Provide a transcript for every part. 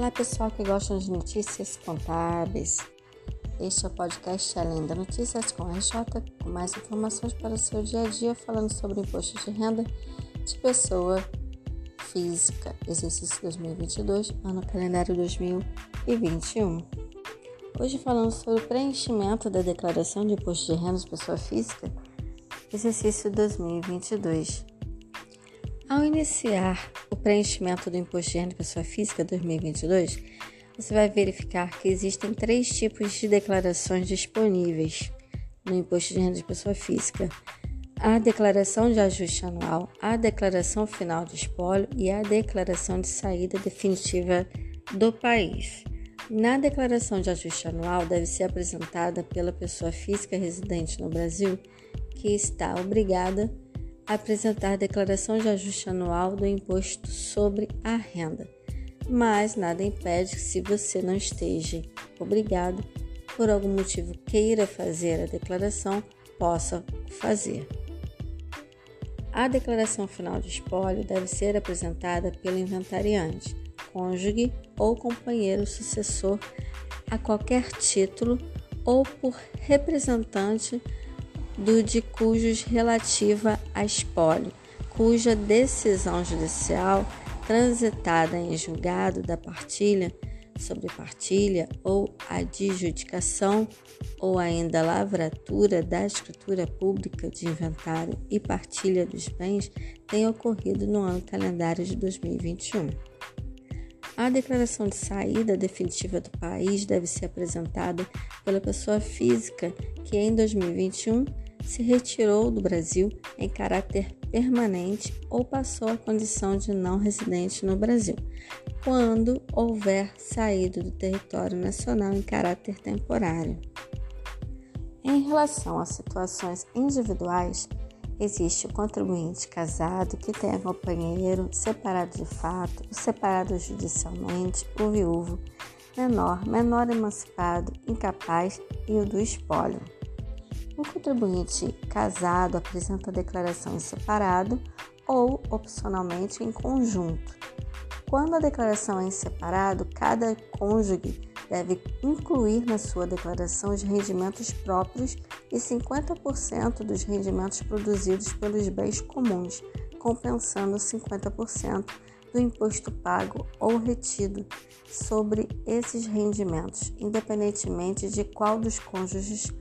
Olá pessoal que gostam de notícias contábeis. Este é o podcast Além da Notícias com a RJ, com mais informações para o seu dia a dia, falando sobre imposto de renda de pessoa física, exercício 2022, ano calendário 2021. Hoje falando sobre o preenchimento da declaração de imposto de renda de pessoa física, exercício 2022. Ao iniciar o preenchimento do Imposto de Renda Pessoa Física 2022, você vai verificar que existem três tipos de declarações disponíveis no Imposto de Renda de Pessoa Física: a declaração de ajuste anual, a declaração final de espólio e a declaração de saída definitiva do país. Na declaração de ajuste anual, deve ser apresentada pela pessoa física residente no Brasil que está obrigada apresentar declaração de ajuste anual do imposto sobre a renda, mas nada impede que, se você não esteja obrigado, por algum motivo queira fazer a declaração, possa fazer. A declaração final de espólio deve ser apresentada pelo inventariante, cônjuge ou companheiro sucessor a qualquer título ou por representante do de cujos relativa a espólio, cuja decisão judicial transitada em julgado da partilha sobre partilha ou adjudicação ou ainda lavratura da escritura pública de inventário e partilha dos bens tem ocorrido no ano calendário de 2021. A declaração de saída definitiva do país deve ser apresentada pela pessoa física que em 2021 se retirou do Brasil em caráter permanente ou passou a condição de não residente no Brasil, quando houver saído do território nacional em caráter temporário. Em relação a situações individuais, existe o contribuinte casado que tem companheiro, separado de fato, separado judicialmente, o viúvo, menor, menor emancipado, incapaz e o do espólio. O contribuinte casado apresenta a declaração em separado ou, opcionalmente, em conjunto. Quando a declaração é em separado, cada cônjuge deve incluir na sua declaração os rendimentos próprios e 50% dos rendimentos produzidos pelos bens comuns, compensando 50% do imposto pago ou retido sobre esses rendimentos, independentemente de qual dos cônjuges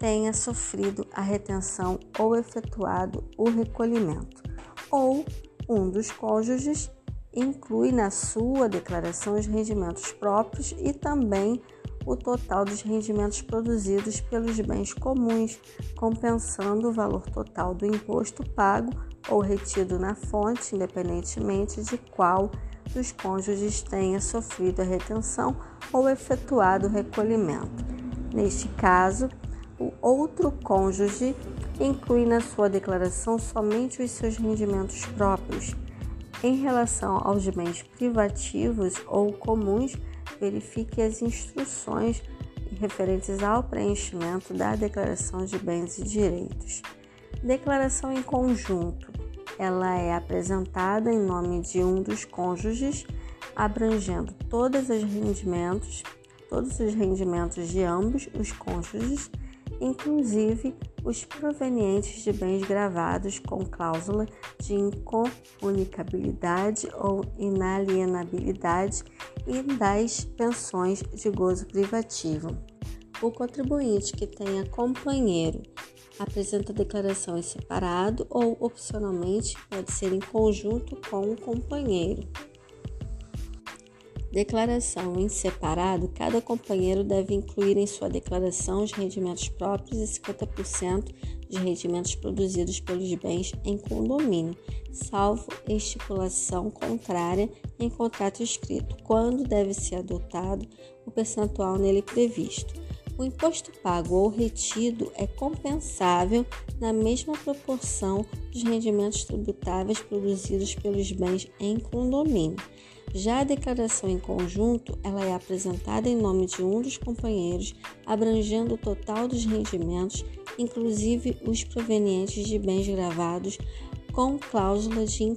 tenha sofrido a retenção ou efetuado o recolhimento, ou um dos cônjuges inclui na sua declaração os rendimentos próprios e também o total dos rendimentos produzidos pelos bens comuns, compensando o valor total do imposto pago ou retido na fonte, independentemente de qual dos cônjuges tenha sofrido a retenção ou efetuado o recolhimento. Neste caso, o outro cônjuge inclui na sua declaração somente os seus rendimentos próprios. Em relação aos bens privativos ou comuns, verifique as instruções referentes ao preenchimento da declaração de bens e direitos. Declaração em conjunto. Ela é apresentada em nome de um dos cônjuges, abrangendo todos os rendimentos, todos os rendimentos de ambos os cônjuges inclusive os provenientes de bens gravados com cláusula de incomunicabilidade ou inalienabilidade e das pensões de gozo privativo. O contribuinte que tenha companheiro apresenta declaração em separado ou, opcionalmente, pode ser em conjunto com o companheiro. Declaração em separado: cada companheiro deve incluir em sua declaração os rendimentos próprios e 50% de rendimentos produzidos pelos bens em condomínio, salvo estipulação contrária em contrato escrito, quando deve ser adotado o percentual nele previsto. O imposto pago ou retido é compensável na mesma proporção dos rendimentos tributáveis produzidos pelos bens em condomínio. Já a declaração em conjunto, ela é apresentada em nome de um dos companheiros, abrangendo o total dos rendimentos, inclusive os provenientes de bens gravados com cláusula de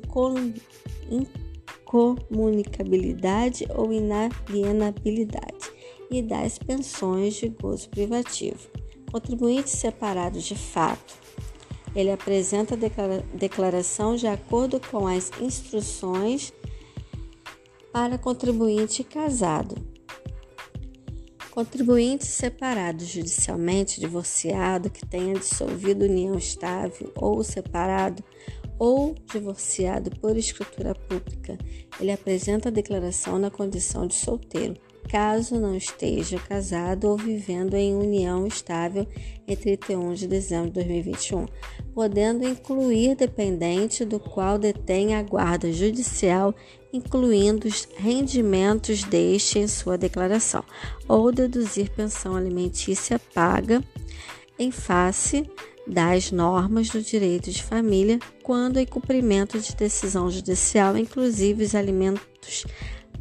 incomunicabilidade ou inalienabilidade e das pensões de gozo privativo. Contribuinte separado de fato. Ele apresenta a declaração de acordo com as instruções para contribuinte casado. Contribuinte separado judicialmente, divorciado, que tenha dissolvido união estável ou separado ou divorciado por escritura pública, ele apresenta a declaração na condição de solteiro, caso não esteja casado ou vivendo em união estável entre 31 de dezembro de 2021, podendo incluir dependente do qual detém a guarda judicial, incluindo os rendimentos deste em sua declaração, ou deduzir pensão alimentícia paga em face das normas do direito de família quando em cumprimento de decisão judicial, inclusive os alimentos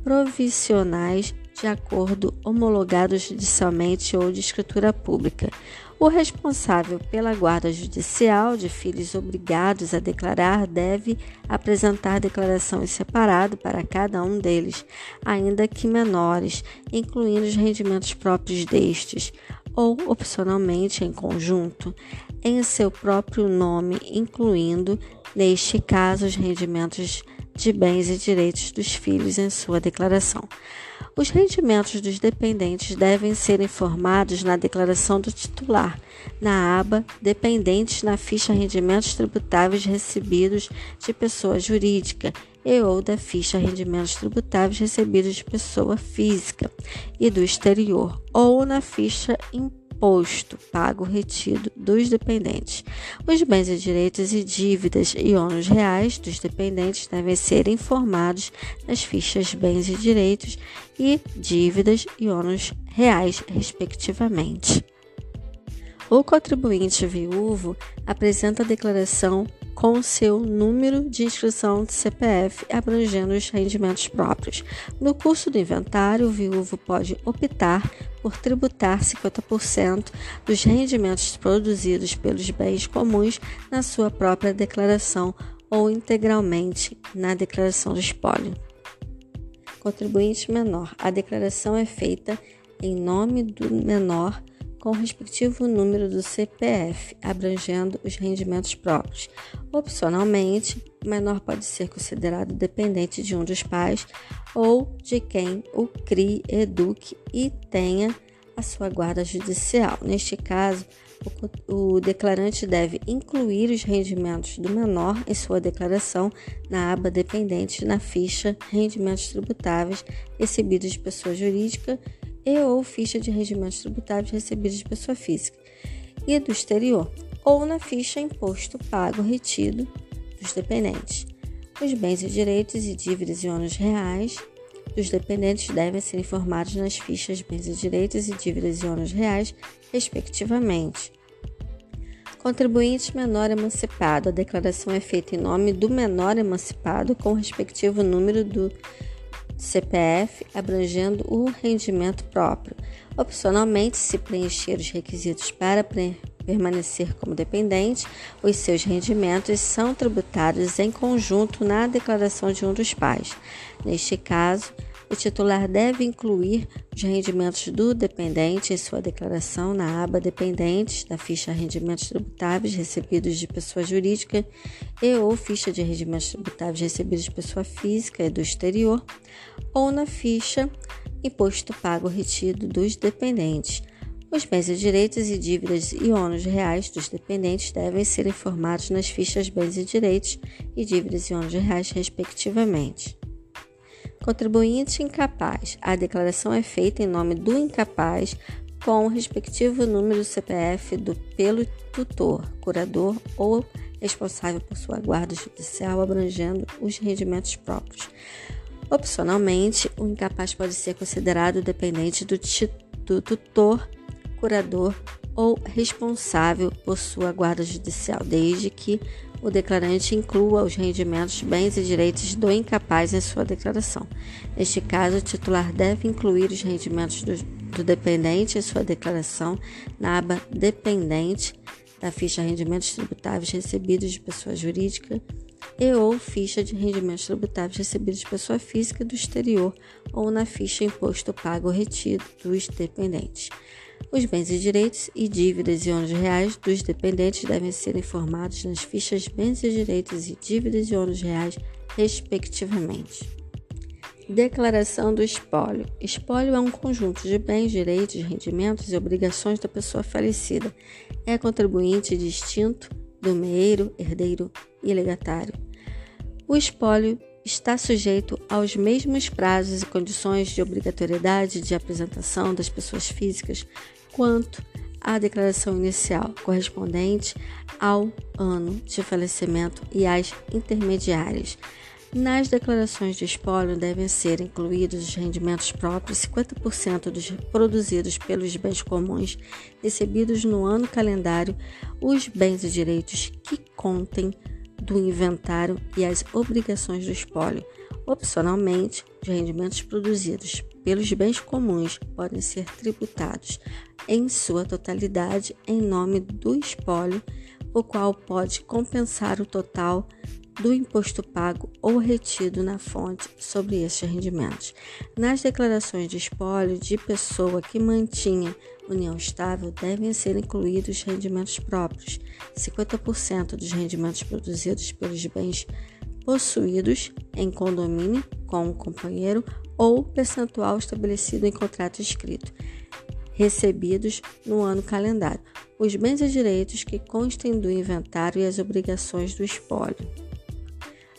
provisionais de acordo homologado judicialmente ou de escritura pública. O responsável pela guarda judicial de filhos obrigados a declarar deve apresentar declaração em separado para cada um deles, ainda que menores, incluindo os rendimentos próprios destes, ou opcionalmente em conjunto, em seu próprio nome, incluindo, neste caso, os rendimentos de bens e direitos dos filhos em sua declaração. Os rendimentos dos dependentes devem ser informados na declaração do titular, na aba Dependentes na ficha Rendimentos Tributáveis Recebidos de Pessoa Jurídica e ou da ficha Rendimentos Tributáveis Recebidos de Pessoa Física e do exterior, ou na ficha Imposto imposto pago retido dos dependentes. Os bens e direitos e dívidas e ônus reais dos dependentes devem ser informados nas fichas bens e direitos e dívidas e ônus reais, respectivamente. O contribuinte viúvo apresenta a declaração com seu número de inscrição de CPF abrangendo os rendimentos próprios. No curso do inventário, o viúvo pode optar por tributar 50% dos rendimentos produzidos pelos bens comuns na sua própria declaração ou integralmente na declaração do espólio. Contribuinte menor. A declaração é feita em nome do menor com o respectivo número do CPF, abrangendo os rendimentos próprios. Opcionalmente, o menor pode ser considerado dependente de um dos pais ou de quem o crie, eduque e tenha a sua guarda judicial. Neste caso, o, o declarante deve incluir os rendimentos do menor em sua declaração na aba dependente na ficha Rendimentos Tributáveis recebidos de pessoa jurídica e ou ficha de rendimentos tributários recebidos de pessoa física e do exterior, ou na ficha Imposto Pago Retido dos dependentes. Os bens e direitos e dívidas e ônus reais dos dependentes devem ser informados nas fichas Bens e Direitos e Dívidas e ônus reais, respectivamente. Contribuinte menor emancipado. A declaração é feita em nome do menor emancipado com o respectivo número do CPF, abrangendo o rendimento próprio. Opcionalmente, se preencher os requisitos para permanecer como dependente, os seus rendimentos são tributados em conjunto na declaração de um dos pais. Neste caso, o titular deve incluir os rendimentos do dependente em sua declaração na aba Dependentes da ficha Rendimentos Tributáveis recebidos de pessoa jurídica e ou ficha de rendimentos tributáveis recebidos de pessoa física e do exterior, ou na ficha Imposto Pago Retido dos Dependentes. Os bens e direitos e dívidas e ônus reais dos dependentes devem ser informados nas fichas bens e direitos e dívidas e ônus reais, respectivamente. Contribuinte incapaz. A declaração é feita em nome do incapaz com o respectivo número do CPF do pelo tutor, curador ou responsável por sua guarda judicial, abrangendo os rendimentos próprios. Opcionalmente, o incapaz pode ser considerado dependente do, do tutor, curador ou responsável por sua guarda judicial, desde que o declarante inclua os rendimentos, bens e direitos do incapaz em sua declaração. Neste caso, o titular deve incluir os rendimentos do, do dependente em sua declaração na aba Dependente da ficha Rendimentos Tributáveis Recebidos de Pessoa Jurídica e ou ficha de rendimentos tributáveis recebidos de pessoa física do exterior ou na ficha imposto pago retido dos dependentes. Os bens e direitos e dívidas e ônus reais dos dependentes devem ser informados nas fichas bens e direitos e dívidas e ônus reais, respectivamente. Declaração do espólio. Espólio é um conjunto de bens, direitos, rendimentos e obrigações da pessoa falecida. É contribuinte distinto do meeiro, herdeiro e legatário. O espólio está sujeito aos mesmos prazos e condições de obrigatoriedade de apresentação das pessoas físicas quanto à declaração inicial, correspondente ao ano de falecimento e às intermediárias. Nas declarações de espólio devem ser incluídos os rendimentos próprios, 50% dos produzidos pelos bens comuns recebidos no ano calendário, os bens e direitos que contem do inventário e as obrigações do espólio. Opcionalmente, os rendimentos produzidos pelos bens comuns podem ser tributados em sua totalidade em nome do espólio, o qual pode compensar o total do imposto pago ou retido na fonte sobre estes rendimentos. Nas declarações de espólio de pessoa que mantinha união estável, devem ser incluídos rendimentos próprios, 50% dos rendimentos produzidos pelos bens possuídos em condomínio com um companheiro ou percentual estabelecido em contrato escrito, recebidos no ano calendário, os bens e direitos que constem do inventário e as obrigações do espólio.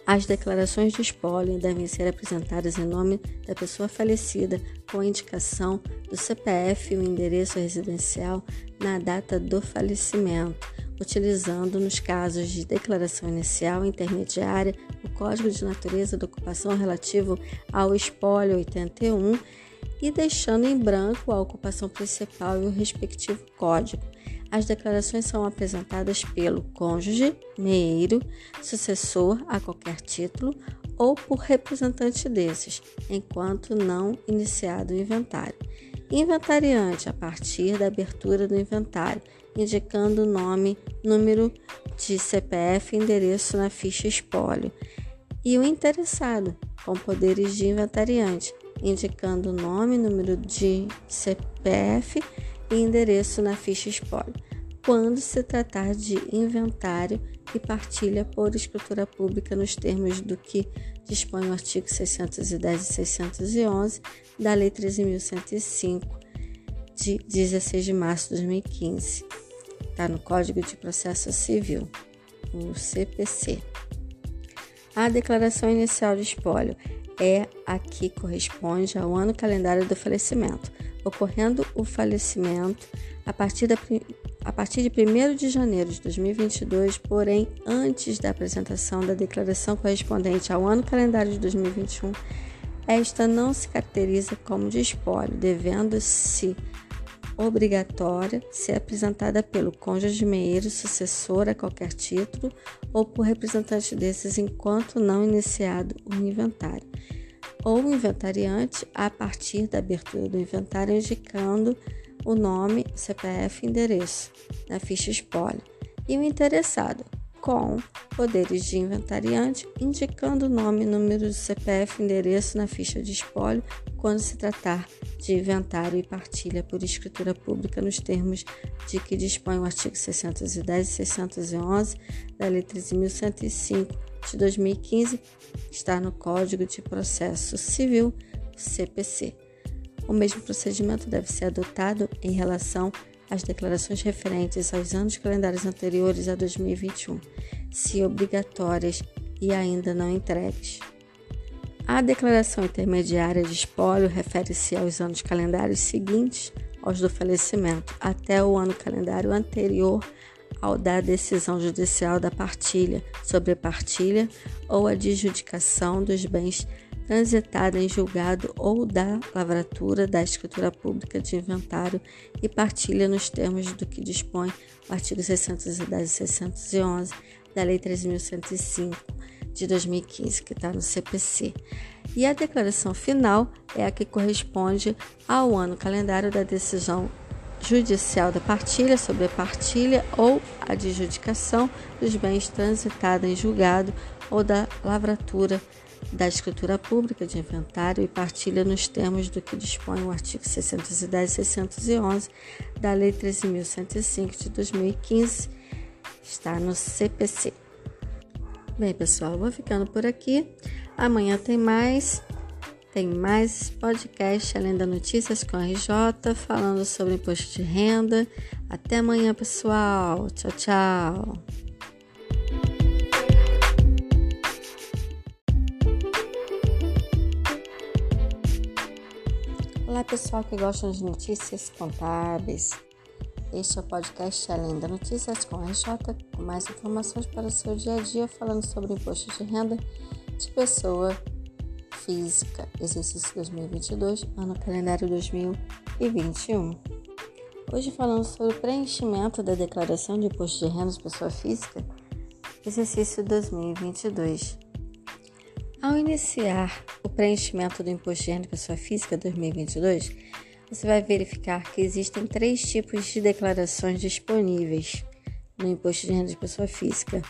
As declarações de espólio devem ser apresentadas em nome da pessoa falecida com indicação do CPF e o endereço residencial na data do falecimento, utilizando, nos casos de declaração inicial e intermediária, o Código de Natureza da Ocupação relativo ao espólio 81 e deixando em branco a ocupação principal e o respectivo código. As declarações são apresentadas pelo cônjuge, meeiro, sucessor a qualquer título ou por representante desses, enquanto não iniciado o inventário. Inventariante a partir da abertura do inventário, indicando o nome, número de CPF e endereço na ficha espólio. E o interessado, com poderes de inventariante, indicando o nome, número de CPF e endereço na ficha espólio, quando se tratar de inventário e partilha por escritura pública nos termos do que dispõe o artigo 610 e 611 da Lei 13.105, de 16 de março de 2015. Está no Código de Processo Civil, o CPC. A declaração inicial de espólio é a que corresponde ao ano calendário do falecimento ocorrendo o falecimento a partir, da, a partir de 1 de janeiro de 2022, porém antes da apresentação da declaração correspondente ao ano calendário de 2021, esta não se caracteriza como de espólio, devendo-se obrigatória ser apresentada pelo cônjuge meeiro sucessor a qualquer título ou por representante desses enquanto não iniciado o inventário ou inventariante a partir da abertura do inventário indicando o nome, CPF e endereço na ficha espólio e o interessado com poderes de inventariante indicando nome, número do CPF endereço na ficha de espólio quando se tratar de inventário e partilha por escritura pública nos termos de que dispõe o artigo 610 e 611 da Lei 13.105 de 2015 está no Código de Processo Civil, CPC. O mesmo procedimento deve ser adotado em relação às declarações referentes aos anos calendários anteriores a 2021, se obrigatórias e ainda não entregues. A declaração intermediária de espólio refere-se aos anos calendários seguintes aos do falecimento, até o ano calendário anterior ao da decisão judicial da partilha, sobre partilha ou adjudicação dos bens transitada em julgado ou da lavratura da escritura pública de inventário e partilha nos termos do que dispõe o artigo 610 e 611 da Lei 3.105 de 2015, que está no CPC. E a declaração final é a que corresponde ao ano calendário da decisão judicial da partilha sobre a partilha ou adjudicação dos bens transitados em julgado ou da lavratura da escritura pública de inventário e partilha nos termos do que dispõe o artigo 610 e 611 da Lei 13.105 de 2015, está no CPC. Bem, pessoal, vou ficando por aqui. Amanhã tem mais. Tem mais podcast além da Notícias com a RJ, falando sobre imposto de renda. Até amanhã, pessoal. Tchau, tchau. Olá, pessoal que gostam de notícias contábeis. Este é o podcast Além da Notícias com RJ, com mais informações para o seu dia a dia, falando sobre imposto de renda de pessoa física, exercício 2022, ano calendário 2021. Hoje falamos sobre o preenchimento da declaração de imposto de renda de pessoa física, exercício 2022. Ao iniciar o preenchimento do Imposto de Renda de Pessoa Física 2022, você vai verificar que existem três tipos de declarações disponíveis no Imposto de Renda de Pessoa Física: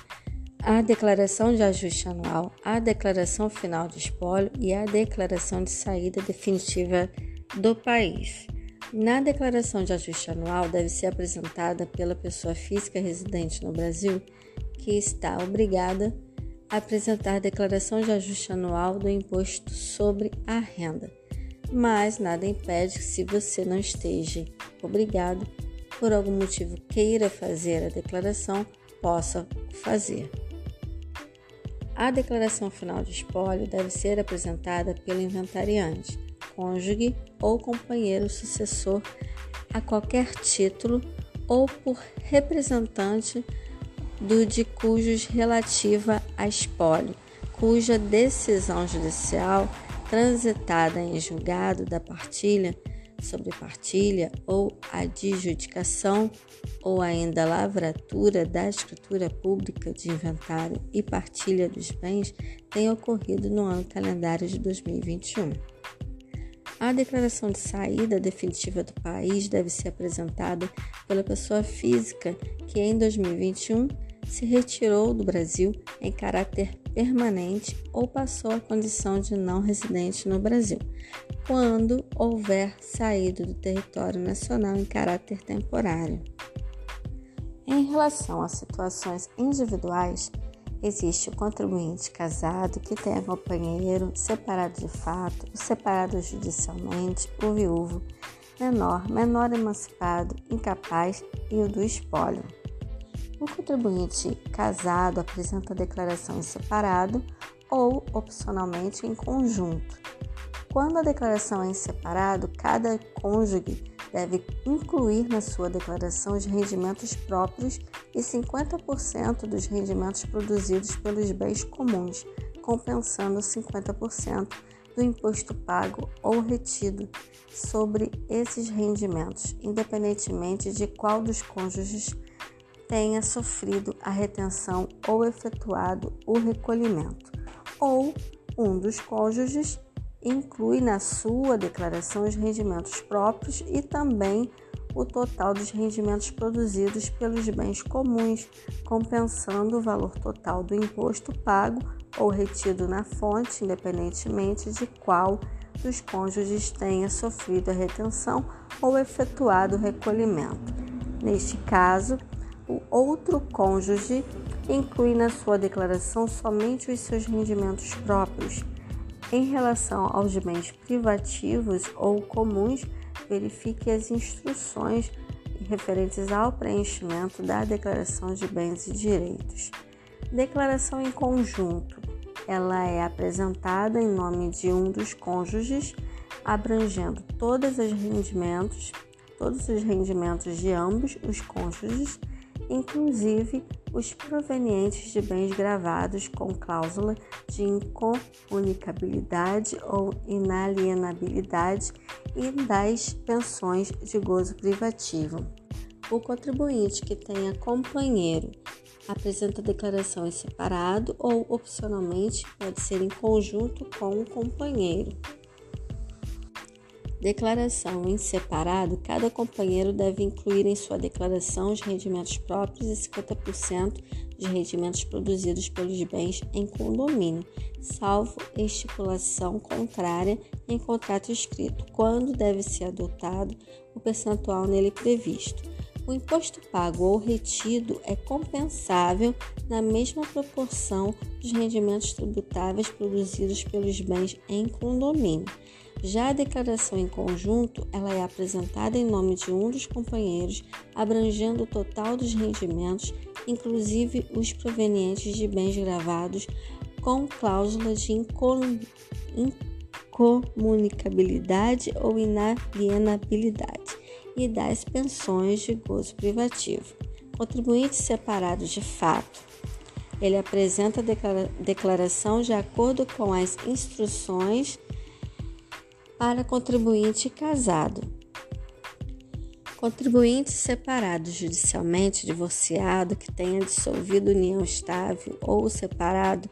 a declaração de ajuste anual, a declaração final de espólio e a declaração de saída definitiva do país. Na declaração de ajuste anual, deve ser apresentada pela pessoa física residente no Brasil que está obrigada apresentar declaração de ajuste anual do imposto sobre a renda. Mas nada impede que, se você não esteja obrigado, por algum motivo queira fazer a declaração, possa fazer. A declaração final de espólio deve ser apresentada pelo inventariante, cônjuge ou companheiro sucessor a qualquer título ou por representante do de cujos relativa a espólio, cuja decisão judicial transitada em julgado da partilha sobre partilha ou adjudicação ou ainda lavratura da escritura pública de inventário e partilha dos bens tenha ocorrido no ano calendário de 2021. A declaração de saída definitiva do país deve ser apresentada pela pessoa física que em 2021 se retirou do Brasil em caráter permanente ou passou a condição de não residente no Brasil, quando houver saído do território nacional em caráter temporário. Em relação a situações individuais, existe o contribuinte casado que tenha companheiro, separado de fato, o separado judicialmente, o viúvo, menor, menor emancipado, incapaz e o do espólio. O contribuinte casado apresenta declaração em separado ou, opcionalmente, em conjunto. Quando a declaração é em separado, cada cônjuge deve incluir na sua declaração os rendimentos próprios e 50% dos rendimentos produzidos pelos bens comuns, compensando 50% do imposto pago ou retido sobre esses rendimentos, independentemente de qual dos cônjuges tenha sofrido a retenção ou efetuado o recolhimento, ou um dos cônjuges inclui na sua declaração os rendimentos próprios e também o total dos rendimentos produzidos pelos bens comuns, compensando o valor total do imposto pago ou retido na fonte, independentemente de qual dos cônjuges tenha sofrido a retenção ou efetuado o recolhimento. Neste caso, o outro cônjuge inclui na sua declaração somente os seus rendimentos próprios. Em relação aos bens privativos ou comuns, verifique as instruções referentes ao preenchimento da declaração de bens e direitos. Declaração em conjunto. Ela é apresentada em nome de um dos cônjuges, abrangendo todos os rendimentos, todos os rendimentos de ambos os cônjuges inclusive os provenientes de bens gravados com cláusula de incomunicabilidade ou inalienabilidade e das pensões de gozo privativo. O contribuinte que tenha companheiro apresenta a declaração em separado ou, opcionalmente, pode ser em conjunto com o companheiro. Declaração em separado: cada companheiro deve incluir em sua declaração os rendimentos próprios e 50% de rendimentos produzidos pelos bens em condomínio, salvo estipulação contrária em contrato escrito, quando deve ser adotado o percentual nele previsto. O imposto pago ou retido é compensável na mesma proporção dos rendimentos tributáveis produzidos pelos bens em condomínio. Já a declaração em conjunto, ela é apresentada em nome de um dos companheiros, abrangendo o total dos rendimentos, inclusive os provenientes de bens gravados com cláusula de incomunicabilidade ou inalienabilidade e das pensões de gozo privativo. Contribuinte separado de fato. Ele apresenta a declaração de acordo com as instruções para contribuinte casado. Contribuinte separado judicialmente, divorciado, que tenha dissolvido união estável ou separado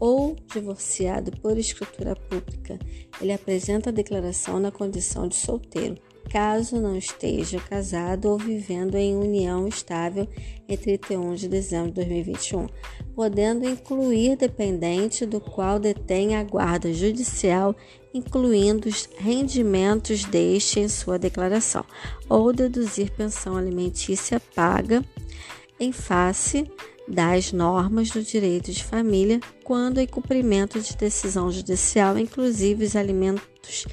ou divorciado por escritura pública, ele apresenta a declaração na condição de solteiro caso não esteja casado ou vivendo em união estável em 31 de dezembro de 2021, podendo incluir dependente do qual detém a guarda judicial, incluindo os rendimentos deste em sua declaração, ou deduzir pensão alimentícia paga em face das normas do direito de família quando em cumprimento de decisão judicial, inclusive os alimentos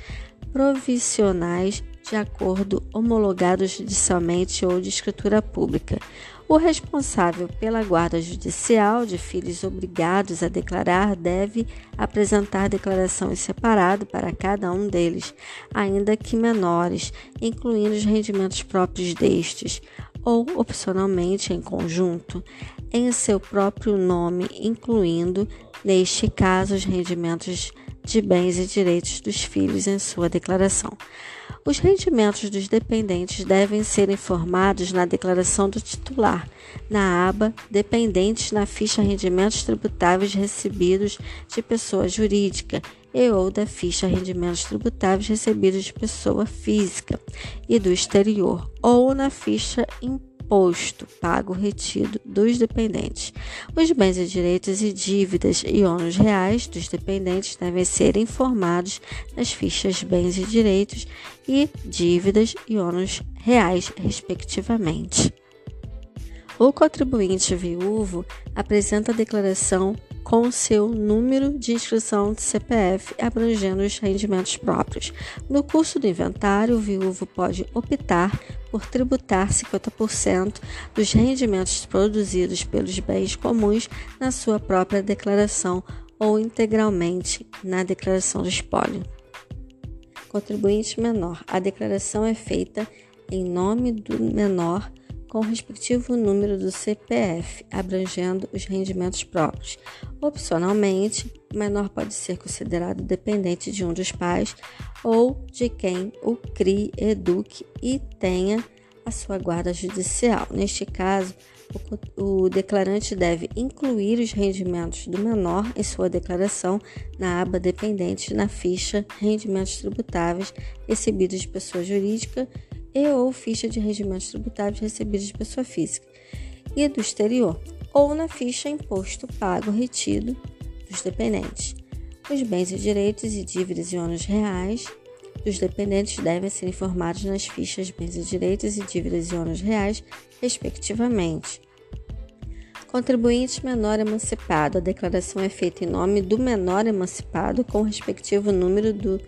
provisionais de acordo homologado judicialmente ou de escritura pública. O responsável pela guarda judicial de filhos obrigados a declarar deve apresentar declaração em separado para cada um deles, ainda que menores, incluindo os rendimentos próprios destes, ou opcionalmente em conjunto, em seu próprio nome, incluindo, neste caso, os rendimentos de bens e direitos dos filhos em sua declaração. Os rendimentos dos dependentes devem ser informados na declaração do titular, na aba Dependentes na ficha Rendimentos Tributáveis Recebidos de Pessoa Jurídica e ou da ficha Rendimentos Tributáveis Recebidos de Pessoa Física e do Exterior, ou na ficha Imposto imposto pago retido dos dependentes. Os bens e direitos e dívidas e ônus reais dos dependentes devem ser informados nas fichas bens e direitos e dívidas e ônus reais, respectivamente. O contribuinte viúvo apresenta a declaração com seu número de inscrição de CPF abrangendo os rendimentos próprios. No curso do inventário, o viúvo pode optar por tributar 50% dos rendimentos produzidos pelos bens comuns na sua própria declaração ou integralmente na declaração do espólio. Contribuinte menor. A declaração é feita em nome do menor com o respectivo número do CPF, abrangendo os rendimentos próprios. Opcionalmente, o menor pode ser considerado dependente de um dos pais ou de quem o crie, eduque e tenha a sua guarda judicial. Neste caso, o, o, declarante deve incluir os rendimentos do menor em sua declaração na aba Dependentes na ficha Rendimentos Tributáveis recebidos de pessoa jurídica e ou ficha de rendimentos tributáveis recebidos de pessoa física e do exterior, ou na ficha Imposto Pago Retido dos dependentes. Os bens e direitos e dívidas e ônus reais dos dependentes devem ser informados nas fichas Bens e Direitos e Dívidas e ônus reais, respectivamente. Contribuinte menor emancipado. A declaração é feita em nome do menor emancipado com o respectivo número do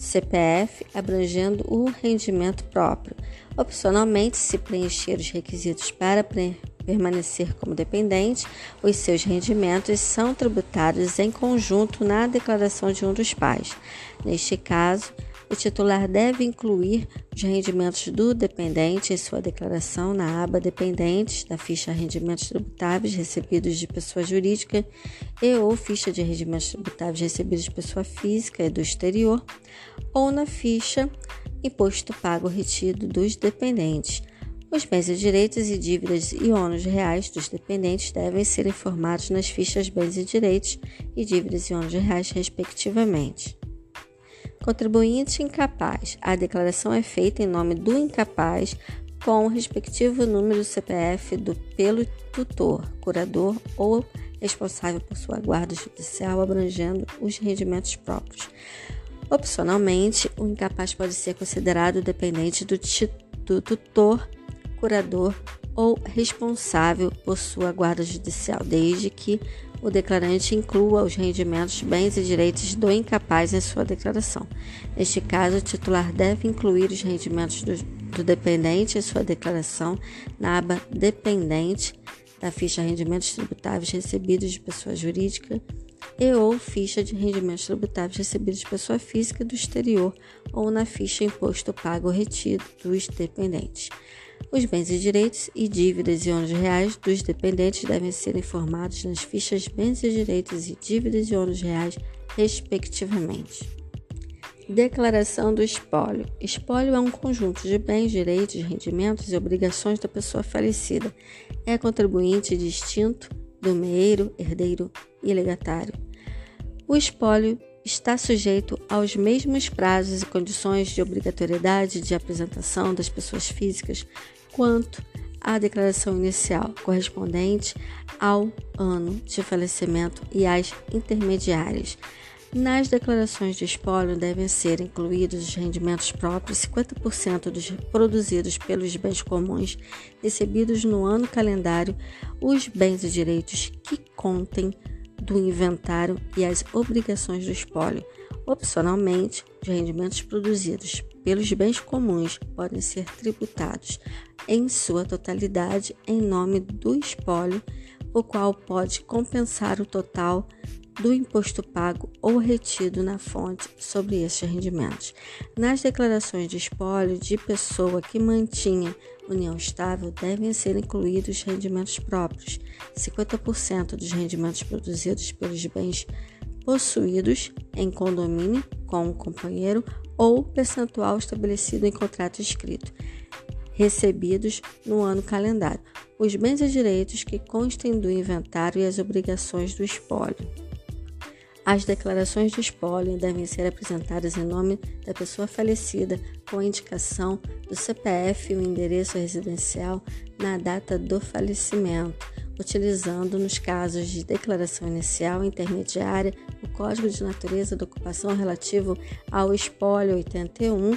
CPF, abrangendo o rendimento próprio. Opcionalmente, se preencher os requisitos para permanecer como dependente, os seus rendimentos são tributados em conjunto na declaração de um dos pais. Neste caso, o titular deve incluir os rendimentos do dependente em sua declaração na aba Dependentes da ficha Rendimentos Tributáveis recebidos de pessoa jurídica e ou ficha de rendimentos tributáveis recebidos de pessoa física e do exterior, ou na ficha Imposto Pago Retido dos Dependentes. Os bens e direitos e dívidas e ônus reais dos dependentes devem ser informados nas fichas bens e direitos e dívidas e ônus reais, respectivamente. Contribuinte incapaz. A declaração é feita em nome do incapaz com o respectivo número CPF do pelo tutor, curador ou responsável por sua guarda judicial, abrangendo os rendimentos próprios. Opcionalmente, o incapaz pode ser considerado dependente do, do tutor, curador ou responsável por sua guarda judicial, desde que o declarante inclua os rendimentos, bens e direitos do incapaz em sua declaração. Neste caso, o titular deve incluir os rendimentos do, do dependente em sua declaração na aba Dependente da ficha Rendimentos Tributáveis Recebidos de Pessoa Jurídica e ou ficha de rendimentos tributáveis recebidos de pessoa física do exterior ou na ficha Imposto Pago Retido dos dependentes. Os bens e direitos e dívidas e ônus reais dos dependentes devem ser informados nas fichas bens e direitos e dívidas e ônus reais, respectivamente. Declaração do espólio. Espólio é um conjunto de bens, direitos, rendimentos e obrigações da pessoa falecida. É contribuinte distinto do meeiro, herdeiro e legatário. O espólio está sujeito aos mesmos prazos e condições de obrigatoriedade de apresentação das pessoas físicas quanto à declaração inicial, correspondente ao ano de falecimento e às intermediárias. Nas declarações de espólio devem ser incluídos os rendimentos próprios, 50% dos produzidos pelos bens comuns recebidos no ano calendário, os bens e direitos que contem do inventário e as obrigações do espólio. Opcionalmente, os rendimentos produzidos pelos bens comuns podem ser tributados em sua totalidade em nome do espólio, o qual pode compensar o total do imposto pago ou retido na fonte sobre estes rendimentos. Nas declarações de espólio de pessoa que mantinha união estável, devem ser incluídos rendimentos próprios, 50% dos rendimentos produzidos pelos bens possuídos em condomínio com o companheiro ou percentual estabelecido em contrato escrito, recebidos no ano calendário, os bens e direitos que constem do inventário e as obrigações do espólio. As declarações de espólio devem ser apresentadas em nome da pessoa falecida com a indicação do CPF e o endereço residencial na data do falecimento, utilizando, nos casos de declaração inicial intermediária, o Código de Natureza da Ocupação relativo ao espólio 81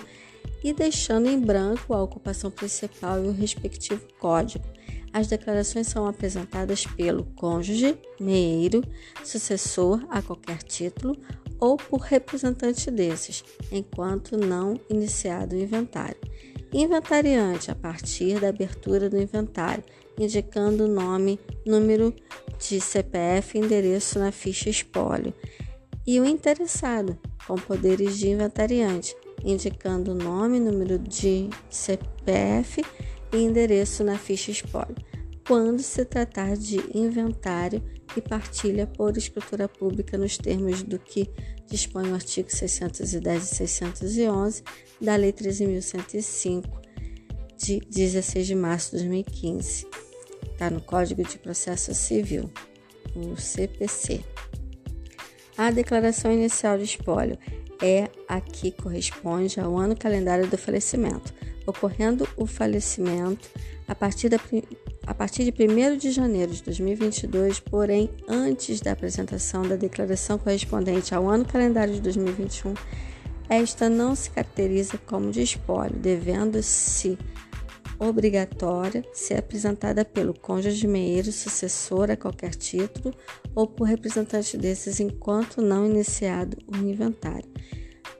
e deixando em branco a ocupação principal e o respectivo código. As declarações são apresentadas pelo cônjuge, meeiro, sucessor a qualquer título ou por representante desses, enquanto não iniciado o inventário. Inventariante a partir da abertura do inventário, indicando o nome, número de CPF e endereço na ficha espólio. E o interessado, com poderes de inventariante, indicando nome, número de CPF e endereço na ficha espólio, quando se tratar de inventário e partilha por escritura pública nos termos do que dispõe o artigo 610 e 611 da Lei 13.105, de 16 de março de 2015. Está no Código de Processo Civil, o CPC. A declaração inicial de espólio é a que corresponde ao ano calendário do falecimento ocorrendo o falecimento a partir, da, a partir de 1 de janeiro de 2022, porém antes da apresentação da declaração correspondente ao ano calendário de 2021, esta não se caracteriza como de espólio, devendo-se obrigatória ser apresentada pelo cônjuge meeiro sucessor a qualquer título ou por representante desses enquanto não iniciado o inventário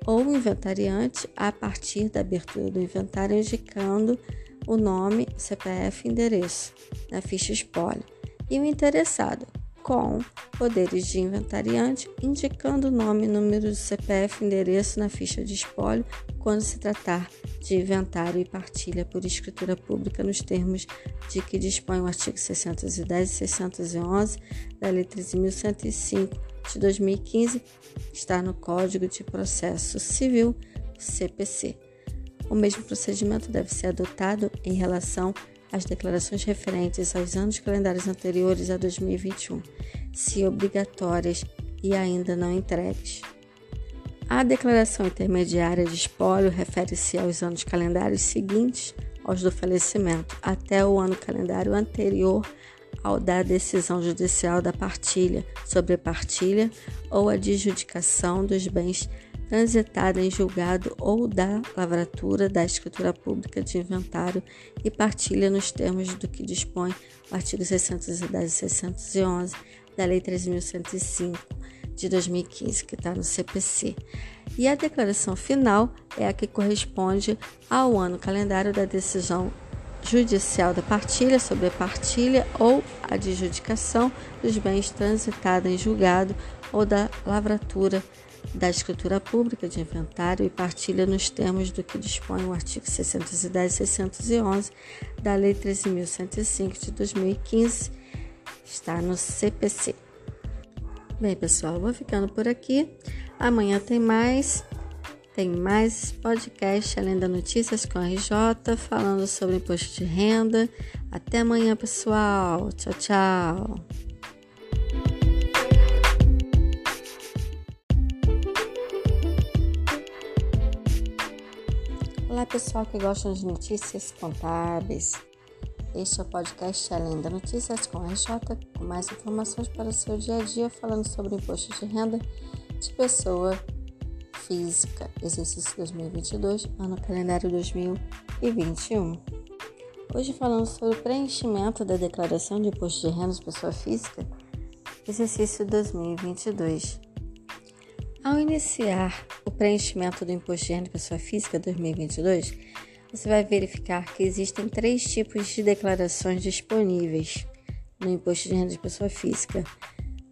ou inventariante a partir da abertura do inventário indicando o nome, CPF e endereço na ficha espólio. E o interessado com poderes de inventariante indicando o nome, número de CPF endereço na ficha de espólio quando se tratar de inventário e partilha por escritura pública nos termos de que dispõe o artigo 610 e 611 da Lei 13.105 de 2015 está no Código de Processo Civil, CPC. O mesmo procedimento deve ser adotado em relação às declarações referentes aos anos calendários anteriores a 2021, se obrigatórias e ainda não entregues. A declaração intermediária de espólio refere-se aos anos calendários seguintes aos do falecimento, até o ano calendário anterior ao da decisão judicial da partilha, sobre partilha ou adjudicação dos bens transitada em julgado ou da lavratura da escritura pública de inventário e partilha nos termos do que dispõe o artigo 610 e 611 da Lei 3.105 de 2015, que está no CPC. E a declaração final é a que corresponde ao ano calendário da decisão judicial da partilha sobre a partilha ou adjudicação dos bens transitados em julgado ou da lavratura da escritura pública de inventário e partilha nos termos do que dispõe o artigo 610 e 611 da Lei 13.105 de 2015, está no CPC. Bem, pessoal, vou ficando por aqui. Amanhã tem mais. Tem mais podcast além da notícias com a RJ, falando sobre imposto de renda. Até amanhã, pessoal. Tchau, tchau. Olá, pessoal que gostam de notícias contábeis. Este é o podcast Além da Notícias com RJ, com mais informações para o seu dia a dia, falando sobre imposto de renda de pessoa física, exercício 2022, ano calendário 2021. Hoje falando sobre o preenchimento da declaração de imposto de renda de pessoa física, exercício 2022. Ao iniciar o preenchimento do Imposto de Renda Pessoa Física 2022, você vai verificar que existem três tipos de declarações disponíveis no Imposto de Renda de Pessoa Física: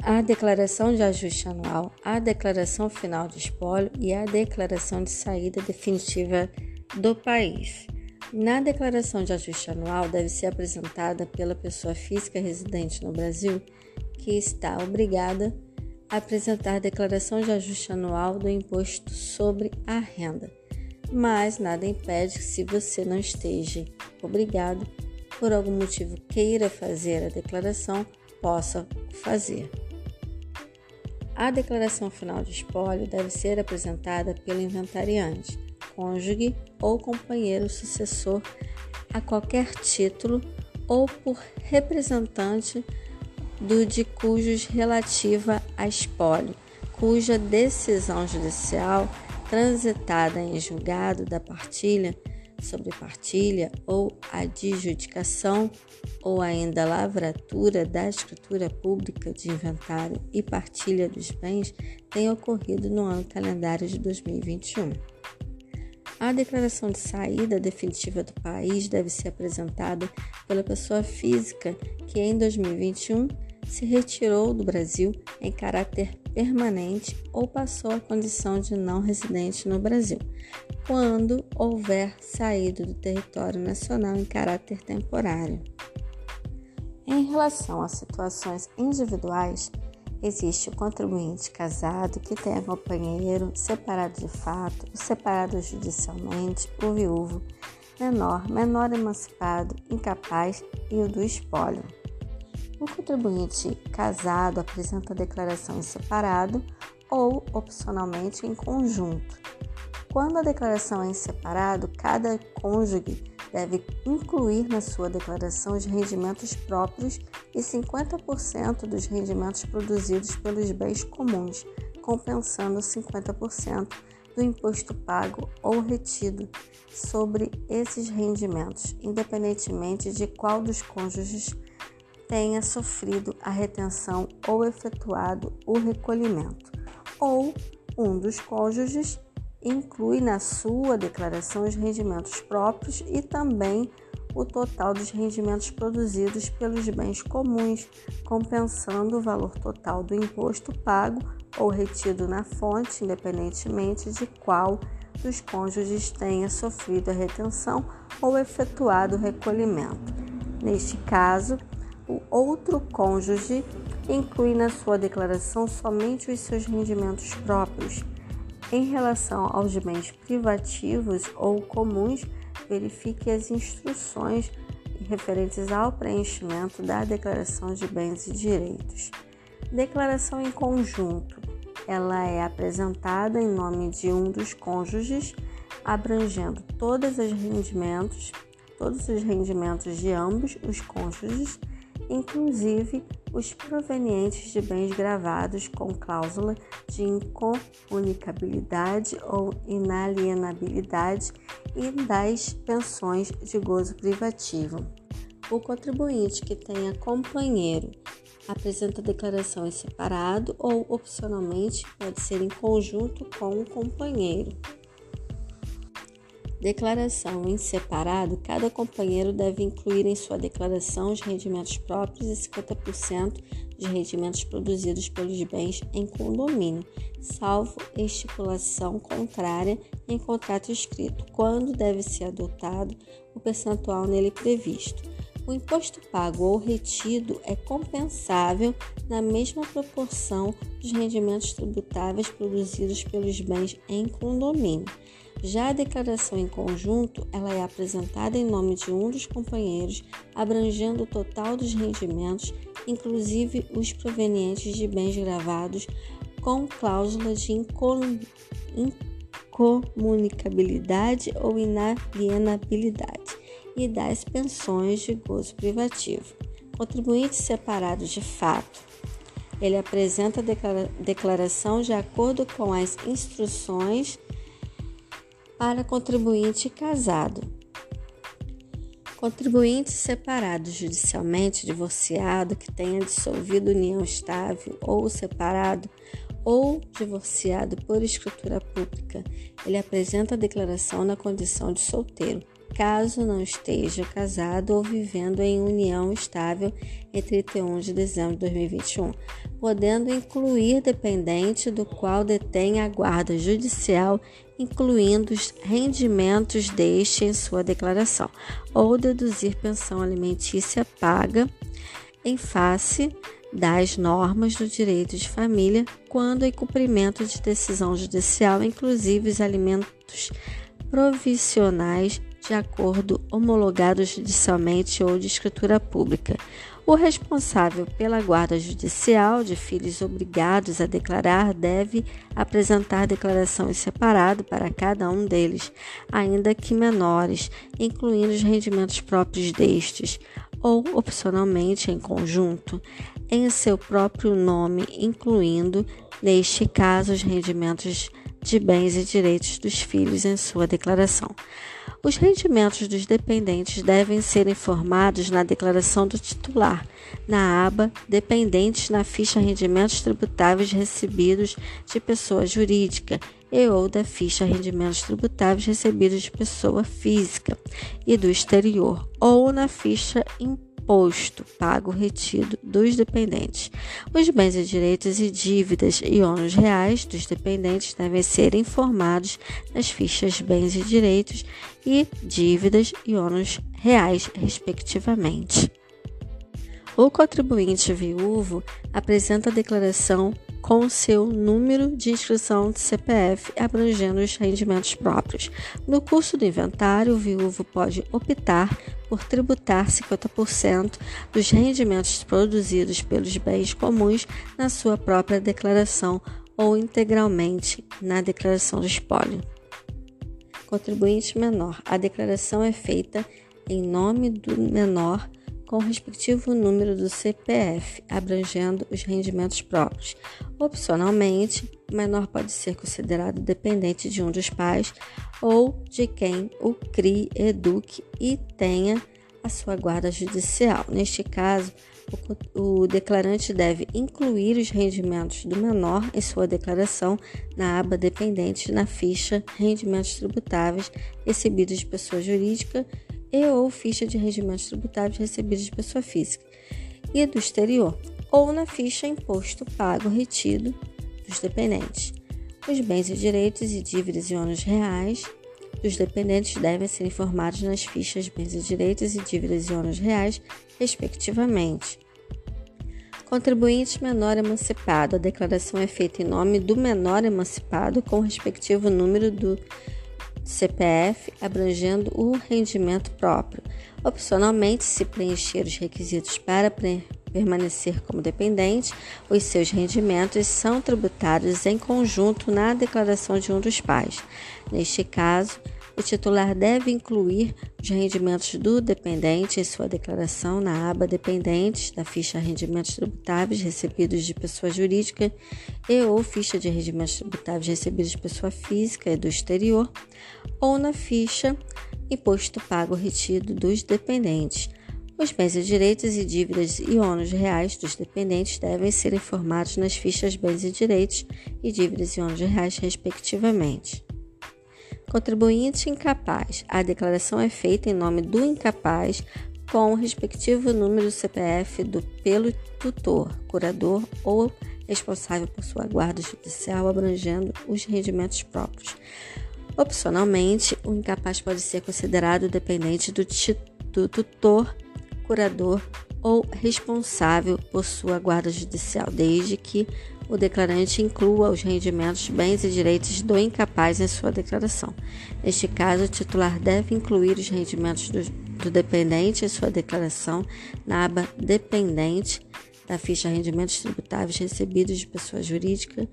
a declaração de ajuste anual, a declaração final de espólio e a declaração de saída definitiva do país. Na declaração de ajuste anual, deve ser apresentada pela pessoa física residente no Brasil que está obrigada a apresentar declaração de ajuste anual do imposto sobre a renda. Mas nada impede que, se você não esteja obrigado, por algum motivo queira fazer a declaração, possa fazer. A declaração final de espólio deve ser apresentada pelo inventariante, cônjuge ou companheiro sucessor a qualquer título ou por representante do de cujos relativa a espólio, cuja decisão judicial transitada em julgado da partilha sobre partilha ou adjudicação ou ainda lavratura da escritura pública de inventário e partilha dos bens tenha ocorrido no ano calendário de 2021. A declaração de saída definitiva do país deve ser apresentada pela pessoa física que em 2021 se retirou do Brasil em caráter permanente ou passou a condição de não residente no Brasil, quando houver saído do território nacional em caráter temporário. Em relação a situações individuais, existe o contribuinte casado que tem companheiro, separado de fato, o separado judicialmente, o viúvo, menor, menor emancipado, incapaz e o do espólio. O contribuinte casado apresenta a declaração em separado ou, opcionalmente, em conjunto. Quando a declaração é em separado, cada cônjuge deve incluir na sua declaração os rendimentos próprios e 50% dos rendimentos produzidos pelos bens comuns, compensando 50% do imposto pago ou retido sobre esses rendimentos, independentemente de qual dos cônjuges tenha sofrido a retenção ou efetuado o recolhimento, ou um dos cônjuges inclui na sua declaração os rendimentos próprios e também o total dos rendimentos produzidos pelos bens comuns, compensando o valor total do imposto pago ou retido na fonte, independentemente de qual dos cônjuges tenha sofrido a retenção ou efetuado o recolhimento. Neste caso, o outro cônjuge inclui na sua declaração somente os seus rendimentos próprios. Em relação aos bens privativos ou comuns, verifique as instruções referentes ao preenchimento da declaração de bens e direitos. Declaração em conjunto ela é apresentada em nome de um dos cônjuges, abrangendo todos os rendimentos, todos os rendimentos de ambos os cônjuges, inclusive os provenientes de bens gravados com cláusula de incomunicabilidade ou inalienabilidade e das pensões de gozo privativo. O contribuinte que tenha companheiro apresenta declaração em separado ou, opcionalmente, pode ser em conjunto com o companheiro. Declaração em separado: cada companheiro deve incluir em sua declaração os rendimentos próprios e 50% de rendimentos produzidos pelos bens em condomínio, salvo estipulação contrária em contrato escrito, quando deve ser adotado o percentual nele previsto. O imposto pago ou retido é compensável na mesma proporção dos rendimentos tributáveis produzidos pelos bens em condomínio. Já a declaração em conjunto, ela é apresentada em nome de um dos companheiros, abrangendo o total dos rendimentos, inclusive os provenientes de bens gravados, com cláusula de incomunicabilidade ou inalienabilidade e das pensões de gozo privativo. Contribuintes separados de fato. Ele apresenta a declaração de acordo com as instruções para contribuinte casado. Contribuinte separado judicialmente, divorciado, que tenha dissolvido união estável ou separado ou divorciado por escritura pública, ele apresenta a declaração na condição de solteiro caso não esteja casado ou vivendo em união estável entre 31 de dezembro de 2021, podendo incluir dependente do qual detém a guarda judicial, incluindo os rendimentos deste em sua declaração, ou deduzir pensão alimentícia paga em face das normas do direito de família quando em cumprimento de decisão judicial, inclusive os alimentos provisionais de acordo homologado judicialmente ou de escritura pública. O responsável pela guarda judicial de filhos obrigados a declarar deve apresentar declaração em separado para cada um deles, ainda que menores, incluindo os rendimentos próprios destes, ou opcionalmente em conjunto, em seu próprio nome, incluindo, neste caso, os rendimentos de bens e direitos dos filhos em sua declaração. Os rendimentos dos dependentes devem ser informados na declaração do titular, na aba Dependentes na ficha Rendimentos Tributáveis Recebidos de Pessoa Jurídica e ou da ficha Rendimentos Tributáveis Recebidos de Pessoa Física e do Exterior, ou na ficha Imposto imposto pago retido dos dependentes. Os bens e direitos e dívidas e ônus reais dos dependentes devem ser informados nas fichas bens e direitos e dívidas e ônus reais, respectivamente. O contribuinte viúvo apresenta a declaração com seu número de inscrição de CPF abrangendo os rendimentos próprios. No curso do inventário, o viúvo pode optar por tributar 50% dos rendimentos produzidos pelos bens comuns na sua própria declaração ou integralmente na declaração de espólio. Contribuinte menor. A declaração é feita em nome do menor com o respectivo número do CPF, abrangendo os rendimentos próprios. Opcionalmente, o menor pode ser considerado dependente de um dos pais ou de quem o crie, eduque e tenha a sua guarda judicial. Neste caso, o, o, declarante deve incluir os rendimentos do menor em sua declaração na aba dependente na ficha Rendimentos Tributáveis recebidos de pessoa jurídica e ou ficha de rendimentos tributáveis recebidos de pessoa física e do exterior, ou na ficha Imposto Pago Retido dos dependentes. Os bens e direitos e dívidas e ônus reais dos dependentes devem ser informados nas fichas Bens e Direitos e Dívidas e ônus reais, respectivamente. Contribuinte menor emancipado. A declaração é feita em nome do menor emancipado com o respectivo número do CPF, abrangendo o rendimento próprio. Opcionalmente, se preencher os requisitos para permanecer como dependente, os seus rendimentos são tributados em conjunto na declaração de um dos pais. Neste caso, o titular deve incluir os rendimentos do dependente em sua declaração na aba Dependentes da ficha Rendimentos Tributáveis recebidos de pessoa jurídica e ou ficha de rendimentos tributáveis recebidos de pessoa física e do exterior, ou na ficha Imposto Pago Retido dos Dependentes. Os bens e direitos e dívidas e ônus reais dos dependentes devem ser informados nas fichas bens e direitos e dívidas e ônus reais, respectivamente. Contribuinte incapaz. A declaração é feita em nome do incapaz com o respectivo número do CPF do pelo tutor, curador ou responsável por sua guarda judicial abrangendo os rendimentos próprios. Opcionalmente, o incapaz pode ser considerado dependente do, do tutor, curador ou responsável por sua guarda judicial, desde que o declarante inclua os rendimentos, bens e direitos do incapaz em sua declaração. Neste caso, o titular deve incluir os rendimentos do, do dependente em sua declaração na aba Dependente da ficha Rendimentos Tributáveis Recebidos de Pessoa Jurídica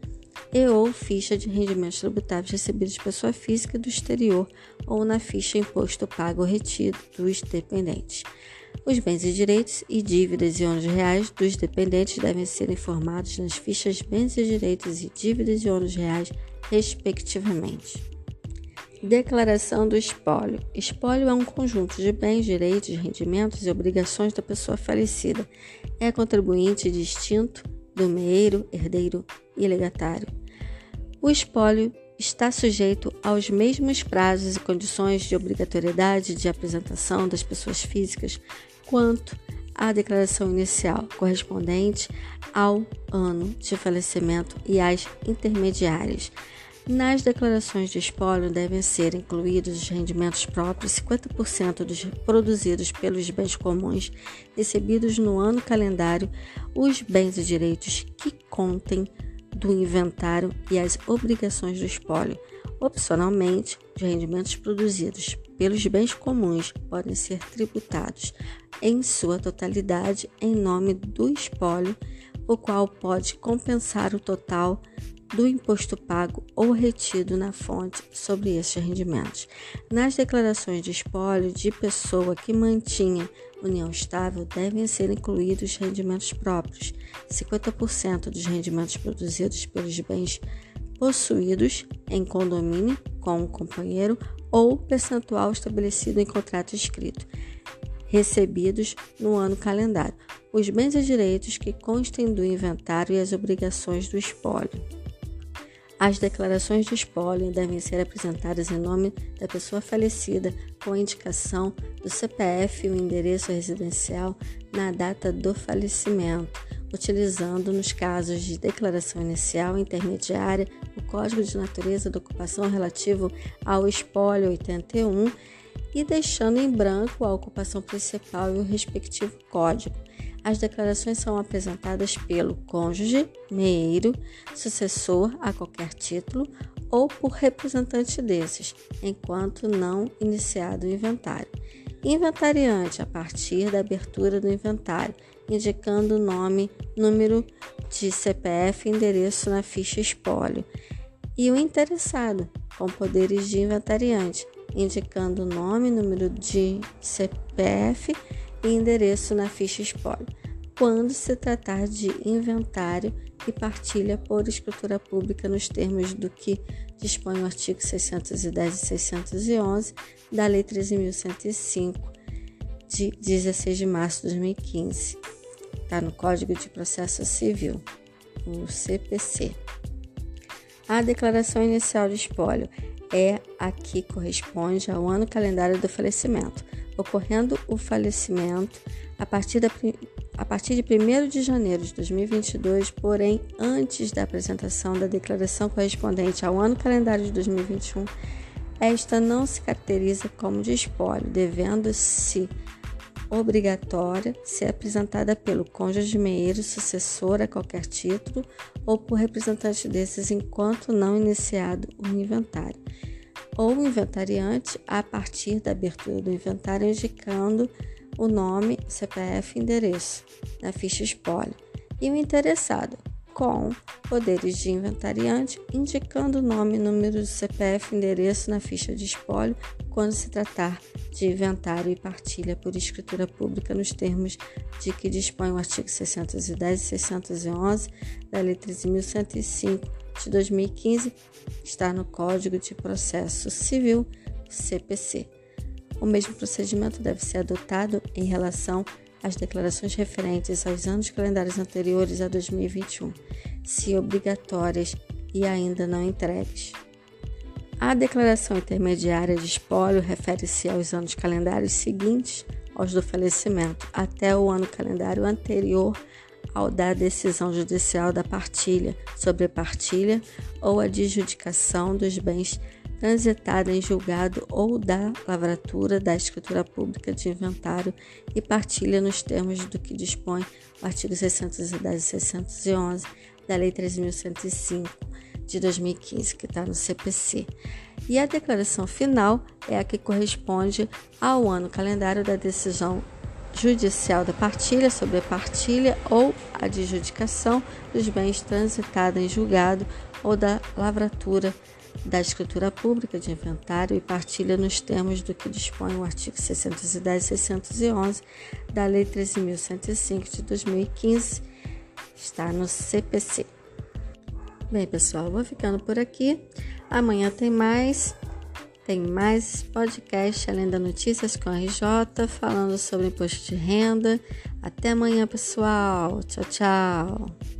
e ou ficha de rendimentos tributáveis recebidos de pessoa física do exterior ou na ficha Imposto Pago Retido dos dependentes. Os bens e direitos e dívidas e ônus reais dos dependentes devem ser informados nas fichas bens e direitos e dívidas e ônus reais, respectivamente. Declaração do espólio. Espólio é um conjunto de bens, direitos, rendimentos e obrigações da pessoa falecida. É contribuinte distinto do meio, herdeiro e legatário. O espólio está sujeito aos mesmos prazos e condições de obrigatoriedade de apresentação das pessoas físicas quanto à declaração inicial, correspondente ao ano de falecimento e às intermediárias. Nas declarações de espólio devem ser incluídos os rendimentos próprios, 50% dos produzidos pelos bens comuns recebidos no ano calendário, os bens e direitos que contem do inventário e as obrigações do espólio. Opcionalmente, os rendimentos produzidos pelos bens comuns podem ser tributados em sua totalidade em nome do espólio, o qual pode compensar o total do imposto pago ou retido na fonte sobre estes rendimentos. Nas declarações de espólio de pessoa que mantinha união estável, devem ser incluídos rendimentos próprios, 50% dos rendimentos produzidos pelos bens possuídos em condomínio com o companheiro ou percentual estabelecido em contrato escrito, recebidos no ano calendário, os bens e direitos que constem do inventário e as obrigações do espólio. As declarações de espólio devem ser apresentadas em nome da pessoa falecida com indicação do CPF e o endereço residencial na data do falecimento, utilizando, nos casos de declaração inicial intermediária, o Código de Natureza da Ocupação relativo ao espólio 81 e deixando em branco a ocupação principal e o respectivo código. As declarações são apresentadas pelo cônjuge, meeiro, sucessor a qualquer título ou por representante desses, enquanto não iniciado o inventário. Inventariante a partir da abertura do inventário, indicando o nome, número de CPF e endereço na ficha espólio. E o interessado, com poderes de inventariante, indicando o nome, número de CPF e endereço na ficha espólio, quando se tratar de inventário e partilha por escritura pública nos termos do que dispõe o artigo 610 e 611 da Lei 13.105, de 16 de março de 2015. Está no Código de Processo Civil, o CPC. A declaração inicial de espólio é a que corresponde ao ano calendário do falecimento. Ocorrendo o falecimento a partir, da, a partir de 1 de janeiro de 2022, porém antes da apresentação da declaração correspondente ao ano calendário de 2021, esta não se caracteriza como de espólio, devendo-se obrigatória ser apresentada pelo cônjuge meieiro sucessor a qualquer título ou por representante desses enquanto não iniciado o inventário, ou inventariante a partir da abertura do inventário indicando o nome, CPF e endereço na ficha espólio e o interessado com poderes de inventariante, indicando o nome, número do CPF e endereço na ficha de espólio quando se tratar de inventário e partilha por escritura pública nos termos de que dispõe o artigo 610 e 611 da Lei 13.105 de 2015, está no Código de Processo Civil, CPC. O mesmo procedimento deve ser adotado em relação às declarações referentes aos anos calendários anteriores a 2021, se obrigatórias e ainda não entregues. A declaração intermediária de espólio refere-se aos anos calendários seguintes aos do falecimento, até o ano calendário anterior ao da decisão judicial da partilha, sobre partilha ou adjudicação dos bens transitada em julgado ou da lavratura da escritura pública de inventário e partilha nos termos do que dispõe o artigo 610 e 611 da Lei 3.105 de 2015, que está no CPC. E a declaração final é a que corresponde ao ano calendário da decisão judicial da partilha sobre a partilha ou adjudicação dos bens transitada em julgado ou da lavratura da escritura pública de inventário e partilha nos termos do que dispõe o artigo 610 e 611 da Lei 13.105 de 2015, está no CPC. Bem, pessoal, vou ficando por aqui. Amanhã tem mais. Tem mais podcast além da notícias com a RJ, falando sobre imposto de renda. Até amanhã, pessoal. Tchau, tchau.